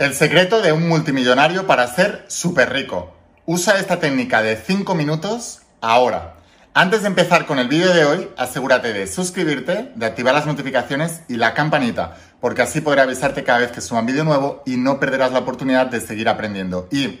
El secreto de un multimillonario para ser súper rico. Usa esta técnica de 5 minutos ahora. Antes de empezar con el vídeo de hoy, asegúrate de suscribirte, de activar las notificaciones y la campanita, porque así podré avisarte cada vez que suba un vídeo nuevo y no perderás la oportunidad de seguir aprendiendo. Y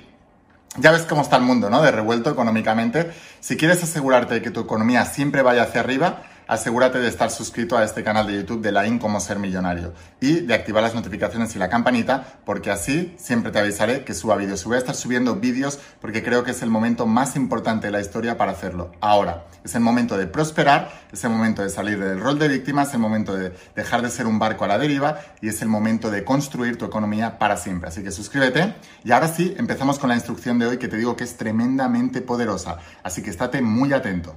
ya ves cómo está el mundo, ¿no? De revuelto económicamente. Si quieres asegurarte de que tu economía siempre vaya hacia arriba, asegúrate de estar suscrito a este canal de YouTube de la IN Como Ser Millonario y de activar las notificaciones y la campanita porque así siempre te avisaré que suba vídeos. Voy a estar subiendo vídeos porque creo que es el momento más importante de la historia para hacerlo. Ahora, es el momento de prosperar, es el momento de salir del rol de víctima, es el momento de dejar de ser un barco a la deriva y es el momento de construir tu economía para siempre. Así que suscríbete y ahora sí, empezamos con la instrucción de hoy que te digo que es tremendamente poderosa. Así que estate muy atento.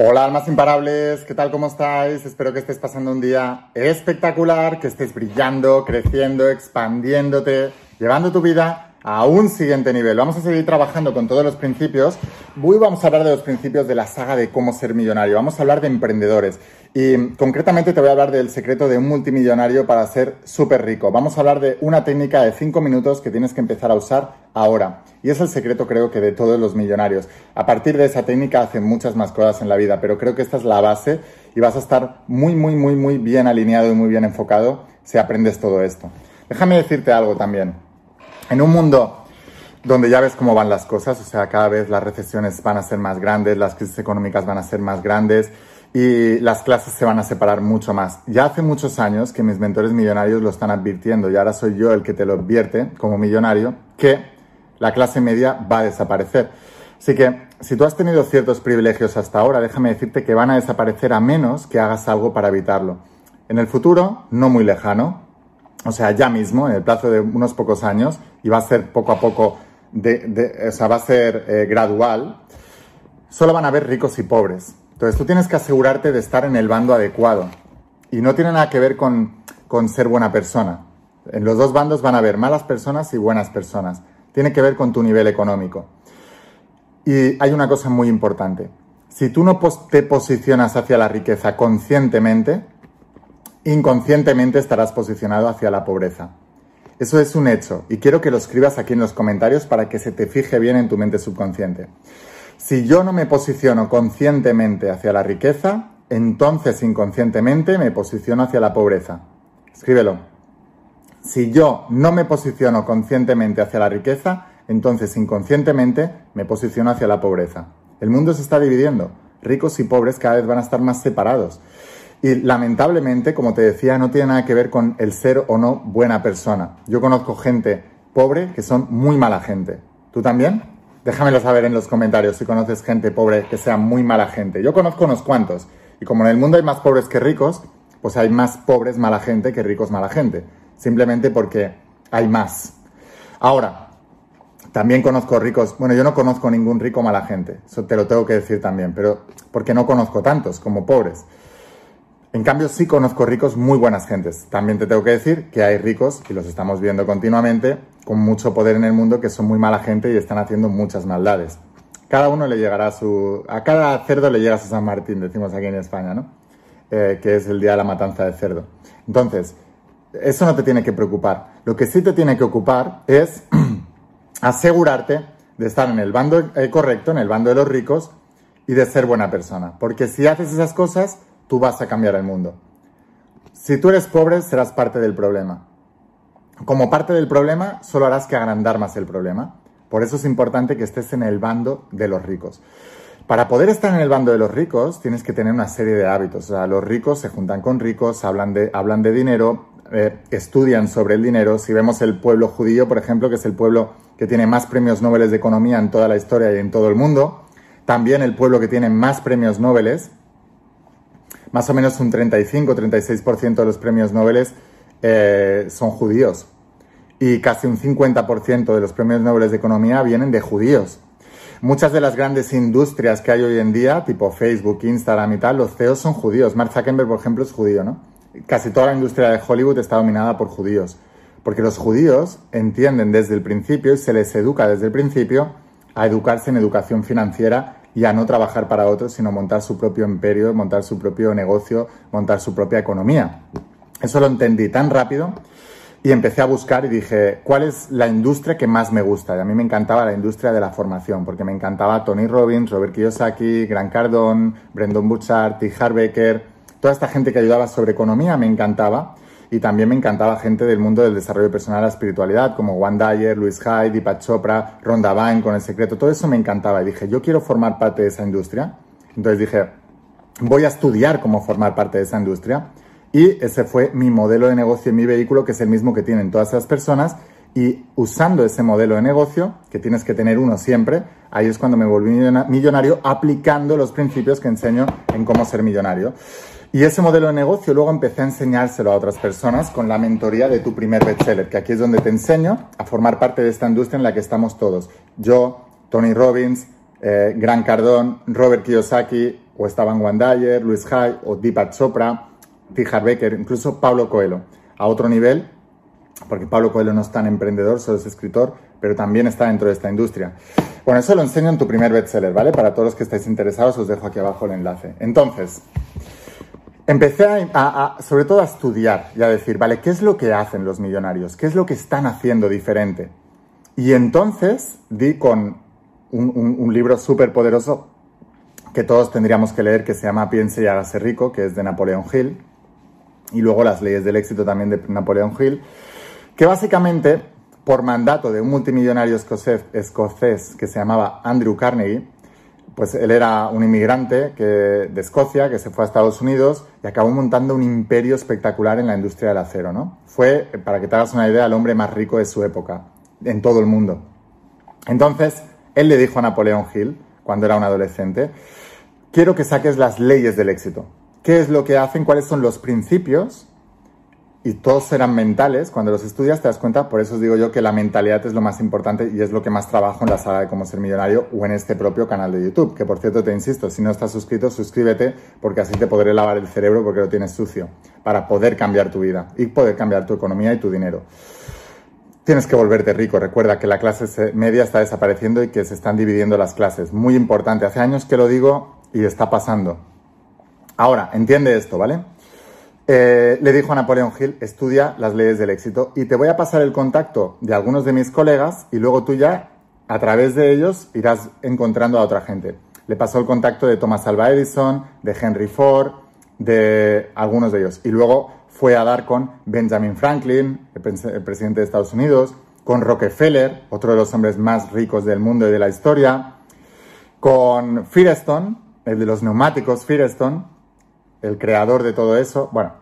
Hola almas imparables, ¿qué tal? ¿Cómo estáis? Espero que estés pasando un día espectacular, que estés brillando, creciendo, expandiéndote, llevando tu vida a un siguiente nivel. Vamos a seguir trabajando con todos los principios. Hoy vamos a hablar de los principios de la saga de cómo ser millonario. Vamos a hablar de emprendedores. Y concretamente te voy a hablar del secreto de un multimillonario para ser súper rico. Vamos a hablar de una técnica de 5 minutos que tienes que empezar a usar ahora. Y es el secreto creo que de todos los millonarios. A partir de esa técnica hacen muchas más cosas en la vida, pero creo que esta es la base y vas a estar muy, muy, muy, muy bien alineado y muy bien enfocado si aprendes todo esto. Déjame decirte algo también. En un mundo donde ya ves cómo van las cosas, o sea, cada vez las recesiones van a ser más grandes, las crisis económicas van a ser más grandes, y las clases se van a separar mucho más. Ya hace muchos años que mis mentores millonarios lo están advirtiendo y ahora soy yo el que te lo advierte como millonario que la clase media va a desaparecer. Así que si tú has tenido ciertos privilegios hasta ahora, déjame decirte que van a desaparecer a menos que hagas algo para evitarlo. En el futuro, no muy lejano, o sea, ya mismo, en el plazo de unos pocos años, y va a ser poco a poco, de, o sea, va a ser eh, gradual, solo van a haber ricos y pobres. Entonces tú tienes que asegurarte de estar en el bando adecuado. Y no tiene nada que ver con, ser buena persona. En los dos bandos van a haber malas personas y buenas personas. Tiene que ver con tu nivel económico. Y hay una cosa muy importante. Si tú no te posicionas hacia la riqueza conscientemente, inconscientemente estarás posicionado hacia la pobreza. Eso es un hecho y quiero que lo escribas aquí en los comentarios para que se te fije bien en tu mente subconsciente. Si yo no me posiciono conscientemente hacia la riqueza, entonces inconscientemente me posiciono hacia la pobreza. Escríbelo. Si yo no me posiciono conscientemente hacia la riqueza, entonces inconscientemente me posiciono hacia la pobreza. El mundo se está dividiendo. Ricos y pobres cada vez van a estar más separados. Y lamentablemente, como te decía, no tiene nada que ver con el ser o no buena persona. Yo conozco gente pobre que son muy mala gente. ¿Tú también? Déjamelo saber en los comentarios si conoces gente pobre que sea muy mala gente. Yo conozco unos cuantos. Y como en el mundo hay más pobres que ricos, pues hay más pobres mala gente que ricos mala gente. Simplemente porque hay más. Ahora, también conozco ricos, bueno, yo no conozco ningún rico mala gente, eso te lo tengo que decir también, pero porque no conozco tantos como pobres. En cambio, sí conozco ricos muy buenas gentes. También te tengo que decir que hay ricos, y los estamos viendo continuamente, con mucho poder en el mundo, que son muy mala gente y están haciendo muchas maldades. Cada uno le llegará a su... A cada cerdo le llega su San Martín, decimos aquí en España, ¿no? Eh, que es el día de la matanza del cerdo. Entonces, eso no te tiene que preocupar. Lo que sí te tiene que ocupar es asegurarte de estar en el bando eh, correcto, en el bando de los ricos, y de ser buena persona. Porque si haces esas cosas, tú vas a cambiar el mundo. Si tú eres pobre, serás parte del problema. Como parte del problema, solo harás que agrandar más el problema. Por eso es importante que estés en el bando de los ricos. Para poder estar en el bando de los ricos, tienes que tener una serie de hábitos. O sea, los ricos se juntan con ricos, hablan de, hablan de dinero, eh, estudian sobre el dinero. Si vemos el pueblo judío, por ejemplo, que es el pueblo que tiene más premios Nobel de economía en toda la historia y en todo el mundo, también el pueblo que tiene más premios Nobel más o menos un 35-36% de los premios Nobel eh, son judíos y casi un 50% de los premios Nobel de Economía vienen de judíos. Muchas de las grandes industrias que hay hoy en día, tipo Facebook, Instagram y tal, los CEOs son judíos. Mark Zuckerberg, por ejemplo, es judío, ¿no? Casi toda la industria de Hollywood está dominada por judíos. Porque los judíos entienden desde el principio y se les educa desde el principio a educarse en educación financiera y a no trabajar para otros, sino montar su propio imperio, montar su propio negocio, montar su propia economía. Eso lo entendí tan rápido y empecé a buscar y dije, ¿cuál es la industria que más me gusta? Y a mí me encantaba la industria de la formación, porque me encantaba Tony Robbins, Robert Kiyosaki, Grant Cardone, Brendan Butchart, T. Harbecker, toda esta gente que ayudaba sobre economía me encantaba. Y también me encantaba gente del mundo del desarrollo personal, la espiritualidad, como Juan Dyer, Luis Hyde, Deepak Chopra, Ronda Vine con El Secreto. Todo eso me encantaba. Y dije, yo quiero formar parte de esa industria. Entonces dije, voy a estudiar cómo formar parte de esa industria. Y ese fue mi modelo de negocio en mi vehículo, que es el mismo que tienen todas esas personas. Y usando ese modelo de negocio, que tienes que tener uno siempre, ahí es cuando me volví millonario aplicando los principios que enseño en cómo ser millonario. Y ese modelo de negocio luego empecé a enseñárselo a otras personas con la mentoría de tu primer bestseller, que aquí es donde te enseño a formar parte de esta industria en la que estamos todos. Yo, Tony Robbins, eh, Gran Cardón, Robert Kiyosaki, o Esteban Wandayer, Luis Hay, o Deepak Chopra, T. Becker, incluso Pablo Coelho, a otro nivel, porque Pablo Coelho no es tan emprendedor, solo es escritor, pero también está dentro de esta industria. Bueno, eso lo enseño en tu primer bestseller, ¿vale? Para todos los que estáis interesados, os dejo aquí abajo el enlace. Entonces, empecé a, sobre todo a estudiar y a decir, vale, ¿qué es lo que hacen los millonarios? ¿Qué es lo que están haciendo diferente? Y entonces di con un, libro súper poderoso que todos tendríamos que leer, que se llama Piense y hágase rico, que es de Napoleón Hill y luego las leyes del éxito también de Napoleón Hill, que básicamente, por mandato de un multimillonario escocés que se llamaba Andrew Carnegie, pues él era un inmigrante que, de Escocia que se fue a Estados Unidos y acabó montando un imperio espectacular en la industria del acero, ¿no? Fue, para que te hagas una idea, el hombre más rico de su época, en todo el mundo. Entonces, él le dijo a Napoleón Hill, cuando era un adolescente, quiero que saques las leyes del éxito qué es lo que hacen, cuáles son los principios, y todos serán mentales. Cuando los estudias te das cuenta, por eso os digo yo que la mentalidad es lo más importante y es lo que más trabajo en la saga de cómo ser millonario o en este propio canal de YouTube. Que por cierto te insisto, si no estás suscrito, suscríbete porque así te podré lavar el cerebro porque lo tienes sucio para poder cambiar tu vida y poder cambiar tu economía y tu dinero. Tienes que volverte rico. Recuerda que la clase media está desapareciendo y que se están dividiendo las clases. Muy importante. Hace años que lo digo y está pasando. Ahora, entiende esto, ¿vale? Eh, le dijo a Napoleón Hill, estudia las leyes del éxito y te voy a pasar el contacto de algunos de mis colegas y luego tú ya, a través de ellos, irás encontrando a otra gente. Le pasó el contacto de Thomas Alva Edison, de Henry Ford, de algunos de ellos. Y luego fue a dar con Benjamin Franklin, el presidente de Estados Unidos, con Rockefeller, otro de los hombres más ricos del mundo y de la historia, con Firestone, el de los neumáticos Firestone, el creador de todo eso, bueno,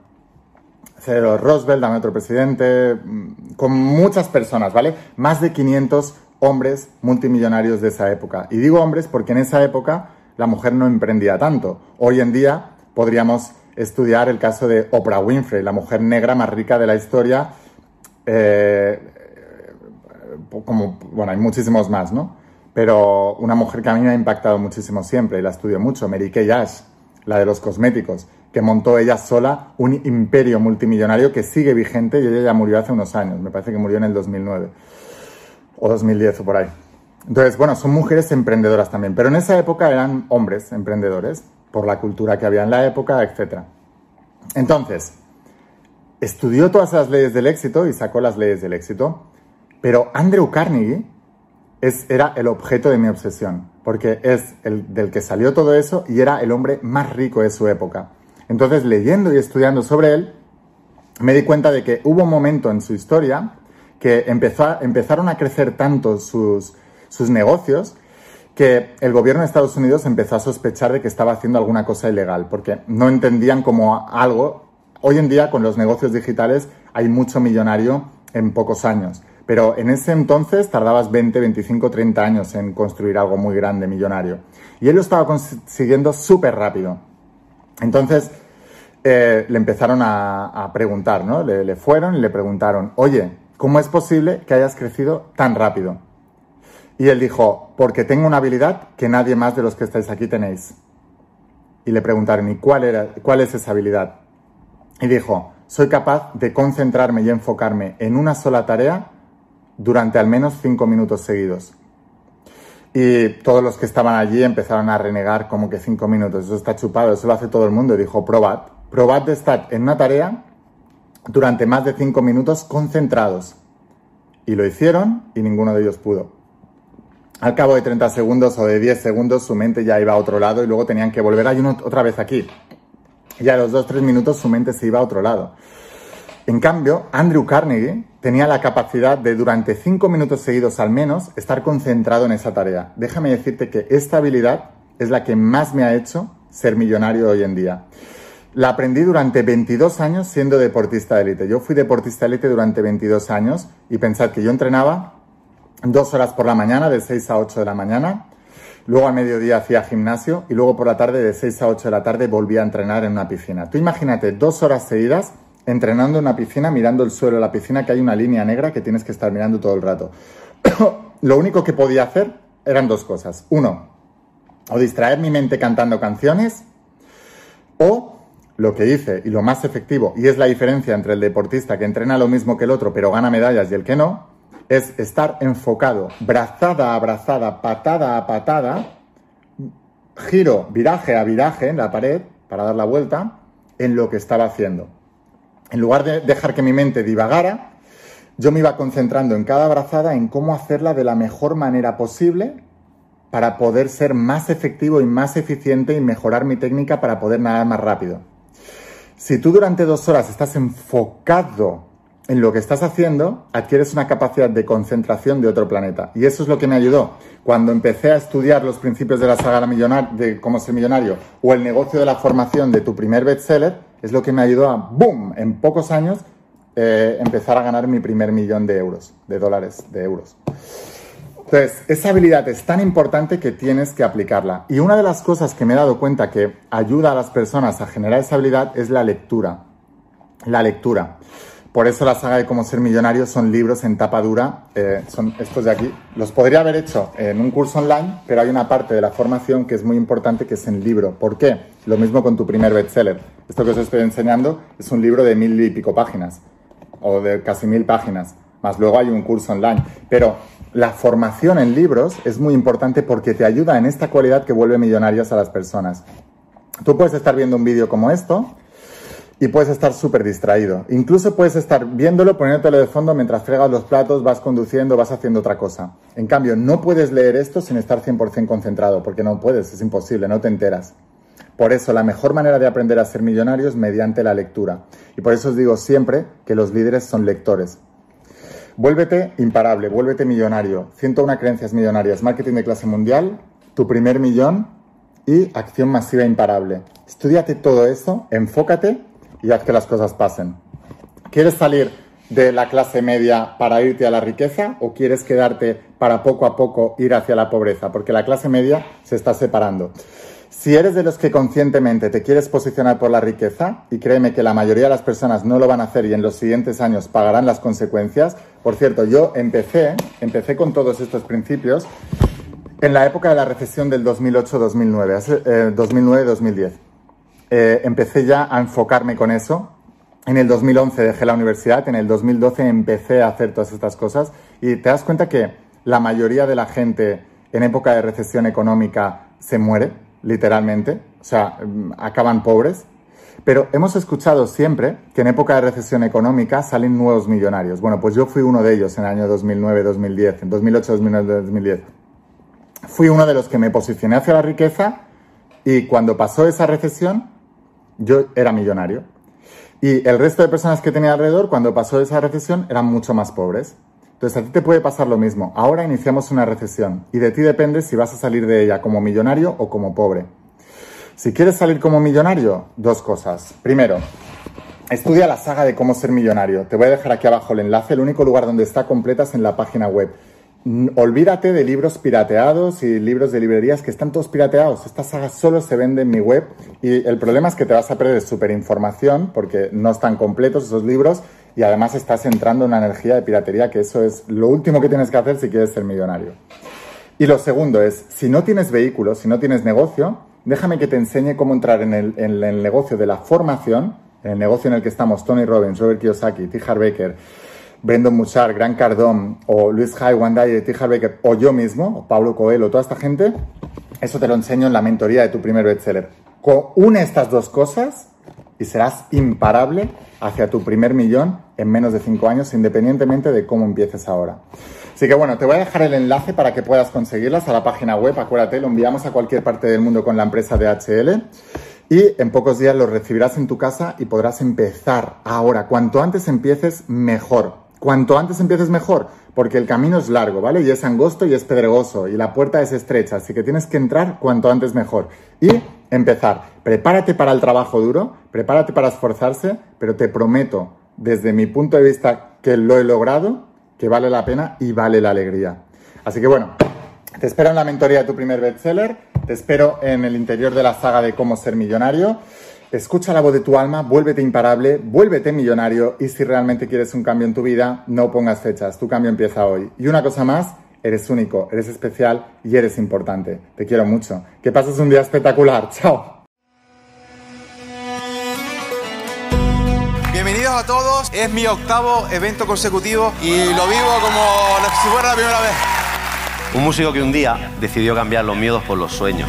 Theodore Roosevelt, también otro presidente, mm, con muchas personas, ¿vale? Más de 500 hombres multimillonarios de esa época. Y digo hombres porque en esa época la mujer no emprendía tanto. Hoy en día podríamos estudiar el caso de Oprah Winfrey, la mujer negra más rica de la historia. Eh, como, bueno, hay muchísimos más, ¿no? Pero una mujer que a mí me ha impactado muchísimo siempre y la estudio mucho, Mary Kay Ash la de los cosméticos, que montó ella sola un imperio multimillonario que sigue vigente y ella ya murió hace unos años, me parece que murió en el 2009 o 2010 o por ahí. Entonces, bueno, son mujeres emprendedoras también, pero en esa época eran hombres emprendedores por la cultura que había en la época, etc. Entonces, estudió todas las leyes del éxito y sacó las leyes del éxito, pero Andrew Carnegie era el objeto de mi obsesión, porque es el del que salió todo eso y era el hombre más rico de su época. Entonces, leyendo y estudiando sobre él, me di cuenta de que hubo un momento en su historia que empezó empezaron a crecer tanto sus, sus negocios que el gobierno de Estados Unidos empezó a sospechar de que estaba haciendo alguna cosa ilegal, porque no entendían como algo. Hoy en día, con los negocios digitales, hay mucho millonario en pocos años. Pero en ese entonces tardabas 20, 25, 30 años en construir algo muy grande, millonario. Y él lo estaba consiguiendo súper rápido. Entonces eh, le empezaron a, preguntar, ¿no? Le, fueron y le preguntaron, oye, ¿cómo es posible que hayas crecido tan rápido? Y él dijo, porque tengo una habilidad que nadie más de los que estáis aquí tenéis. Y le preguntaron, ¿y cuál, era, cuál es esa habilidad? Y dijo, soy capaz de concentrarme y enfocarme en una sola tarea durante al menos cinco minutos seguidos. Y todos los que estaban allí empezaron a renegar como que cinco minutos, eso está chupado, eso lo hace todo el mundo. Y dijo, probad, probad de estar en una tarea durante más de cinco minutos concentrados. Y lo hicieron y ninguno de ellos pudo. Al cabo de 30 segundos o de 10 segundos su mente ya iba a otro lado y luego tenían que volver ahí otra vez aquí. Y a los 2-3 minutos su mente se iba a otro lado. En cambio, Andrew Carnegie tenía la capacidad de durante 5 minutos seguidos al menos estar concentrado en esa tarea. Déjame decirte que esta habilidad es la que más me ha hecho ser millonario hoy en día. La aprendí durante 22 años siendo deportista de élite. Yo fui deportista de élite durante 22 años y pensad que yo entrenaba dos horas por la mañana, de 6 a 8 de la mañana. Luego al mediodía hacía gimnasio y luego por la tarde, de 6 a 8 de la tarde, volvía a entrenar en una piscina. Tú imagínate dos horas seguidas entrenando en una piscina, mirando el suelo de la piscina, que hay una línea negra que tienes que estar mirando todo el rato. Lo único que podía hacer eran dos cosas. Uno, o distraer mi mente cantando canciones, o lo que hice y lo más efectivo, y es la diferencia entre el deportista que entrena lo mismo que el otro, pero gana medallas y el que no, es estar enfocado, brazada a brazada, patada a patada, giro, viraje a viraje en la pared para dar la vuelta en lo que estaba haciendo. En lugar de dejar que mi mente divagara, yo me iba concentrando en cada brazada en cómo hacerla de la mejor manera posible para poder ser más efectivo y más eficiente y mejorar mi técnica para poder nadar más rápido. Si tú durante dos horas estás enfocado en lo que estás haciendo, adquieres una capacidad de concentración de otro planeta. Y eso es lo que me ayudó. Cuando empecé a estudiar los principios de la saga de cómo ser millonario o el negocio de la formación de tu primer bestseller, es lo que me ayudó a, ¡boom!, en pocos años, eh, empezar a ganar mi primer millón de euros, de dólares, de euros. Entonces, esa habilidad es tan importante que tienes que aplicarla. Y una de las cosas que me he dado cuenta que ayuda a las personas a generar esa habilidad es la lectura. La lectura. Por eso la saga de cómo ser millonario son libros en tapa dura, eh, son estos de aquí. Los podría haber hecho en un curso online, pero hay una parte de la formación que es muy importante que es en libro. ¿Por qué? Lo mismo con tu primer bestseller. Esto que os estoy enseñando es un libro de mil y pico páginas, o de casi mil páginas, más luego hay un curso online. Pero la formación en libros es muy importante porque te ayuda en esta cualidad que vuelve millonarias a las personas. Tú puedes estar viendo un vídeo como esto, y puedes estar súper distraído. Incluso puedes estar viéndolo, poniéndotelo de fondo mientras fregas los platos, vas conduciendo, vas haciendo otra cosa. En cambio, no puedes leer esto sin estar 100% concentrado, porque no puedes, es imposible, no te enteras. Por eso, la mejor manera de aprender a ser millonario es mediante la lectura. Y por eso os digo siempre que los líderes son lectores. Vuélvete imparable, vuélvete millonario. 101 creencias millonarias, marketing de clase mundial, tu primer millón y acción masiva imparable. Estudiate todo eso, enfócate y haz que las cosas pasen. ¿Quieres salir de la clase media para irte a la riqueza o quieres quedarte para poco a poco ir hacia la pobreza? Porque la clase media se está separando. Si eres de los que conscientemente te quieres posicionar por la riqueza, y créeme que la mayoría de las personas no lo van a hacer y en los siguientes años pagarán las consecuencias, por cierto, yo empecé, empecé con todos estos principios en la época de la recesión del 2008-2009, 2009-2010. Eh, empecé ya a enfocarme con eso. En el 2011 dejé la universidad, en el 2012 empecé a hacer todas estas cosas y te das cuenta que la mayoría de la gente en época de recesión económica se muere, literalmente, o sea, mm, acaban pobres. Pero hemos escuchado siempre que en época de recesión económica salen nuevos millonarios. Bueno, pues yo fui uno de ellos en el año 2009-2010, en 2008-2010. Fui uno de los que me posicioné hacia la riqueza y cuando pasó esa recesión yo era millonario. Y el resto de personas que tenía alrededor, cuando pasó esa recesión, eran mucho más pobres. Entonces a ti te puede pasar lo mismo. Ahora iniciamos una recesión y de ti depende si vas a salir de ella como millonario o como pobre. Si quieres salir como millonario, dos cosas. Primero, estudia la saga de cómo ser millonario. Te voy a dejar aquí abajo el enlace. El único lugar donde está completa es en la página web. Olvídate de libros pirateados y libros de librerías que están todos pirateados. Esta saga solo se vende en mi web y el problema es que te vas a perder súper información porque no están completos esos libros y además estás entrando en una energía de piratería que eso es lo último que tienes que hacer si quieres ser millonario. Y lo segundo es, si no tienes vehículo, si no tienes negocio, déjame que te enseñe cómo entrar en el, en el negocio de la formación, en el negocio en el que estamos Tony Robbins, Robert Kiyosaki, T. Harv Baker, Brendan Muchar, Gran Cardón, o Luis Jai, Wandai, T. Harv Baker, o yo mismo, o Pablo Coelho, toda esta gente, eso te lo enseño en la mentoría de tu primer bestseller. Une estas dos cosas y serás imparable hacia tu primer millón en menos de cinco años, independientemente de cómo empieces ahora. Así que bueno, te voy a dejar el enlace para que puedas conseguirlas a la página web. Acuérdate, lo enviamos a cualquier parte del mundo con la empresa DHL. Y en pocos días lo recibirás en tu casa y podrás empezar ahora. Cuanto antes empieces, mejor. Cuanto antes empieces, mejor. Porque el camino es largo, ¿vale? Y es angosto y es pedregoso. Y la puerta es estrecha. Así que tienes que entrar cuanto antes, mejor. Y empezar. Prepárate para el trabajo duro, prepárate para esforzarse, pero te prometo, desde mi punto de vista, que lo he logrado, que vale la pena y vale la alegría. Así que bueno, te espero en la mentoría de tu primer bestseller, te espero en el interior de la saga de cómo ser millonario. Escucha la voz de tu alma, vuélvete imparable, vuélvete millonario y si realmente quieres un cambio en tu vida, no pongas fechas, tu cambio empieza hoy. Y una cosa más, eres único, eres especial y eres importante. Te quiero mucho. Que pases un día espectacular. Chao. Bienvenidos a todos. Es mi octavo evento consecutivo y lo vivo como si fuera la primera vez. Un músico que un día decidió cambiar los miedos por los sueños.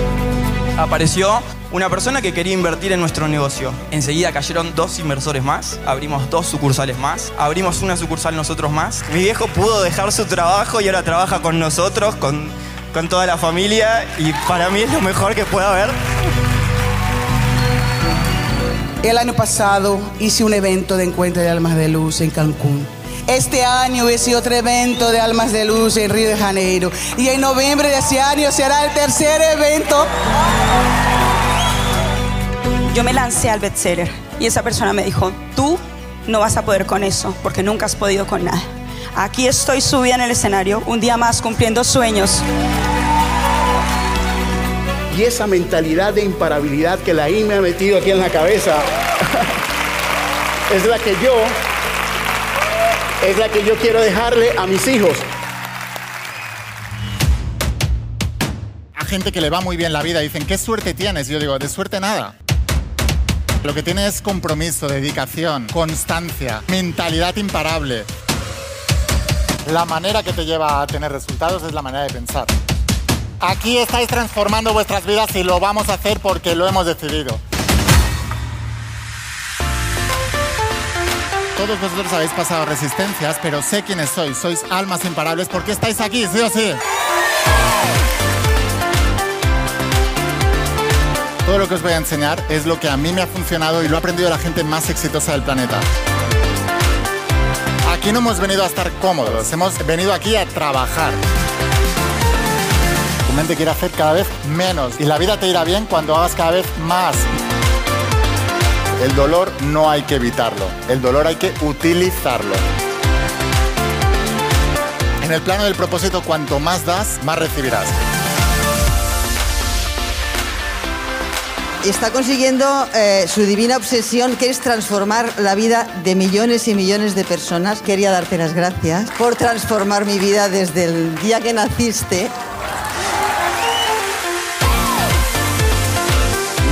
Apareció una persona que quería invertir en nuestro negocio. Enseguida cayeron dos inversores más, abrimos dos sucursales más, abrimos una sucursal nosotros más. Mi viejo pudo dejar su trabajo y ahora trabaja con nosotros, con, con toda la familia y para mí es lo mejor que pueda haber. El año pasado hice un evento de encuentro de almas de luz en Cancún. Este año hice otro evento de Almas de Luz en Río de Janeiro. Y en noviembre de ese año será el tercer evento. Yo me lancé al bestseller y esa persona me dijo, tú no vas a poder con eso porque nunca has podido con nada. Aquí estoy subida en el escenario, un día más cumpliendo sueños. Y esa mentalidad de imparabilidad que la I me ha metido aquí en la cabeza es la que yo es la que yo quiero dejarle a mis hijos. A gente que le va muy bien la vida dicen, ¿qué suerte tienes? Yo digo, de suerte nada. Lo que tiene es compromiso, dedicación, constancia, mentalidad imparable. La manera que te lleva a tener resultados es la manera de pensar. Aquí estáis transformando vuestras vidas y lo vamos a hacer porque lo hemos decidido. Todos vosotros habéis pasado resistencias, pero sé quiénes sois. Sois almas imparables porque estáis aquí, sí o sí. Todo lo que os voy a enseñar es lo que a mí me ha funcionado y lo ha aprendido la gente más exitosa del planeta. Aquí no hemos venido a estar cómodos, hemos venido aquí a trabajar. Tu mente quiere hacer cada vez menos y la vida te irá bien cuando hagas cada vez más. El dolor no hay que evitarlo, el dolor hay que utilizarlo. En el plano del propósito, cuanto más das, más recibirás. está consiguiendo eh, su divina obsesión, que es transformar la vida de millones y millones de personas. Quería darte las gracias por transformar mi vida desde el día que naciste.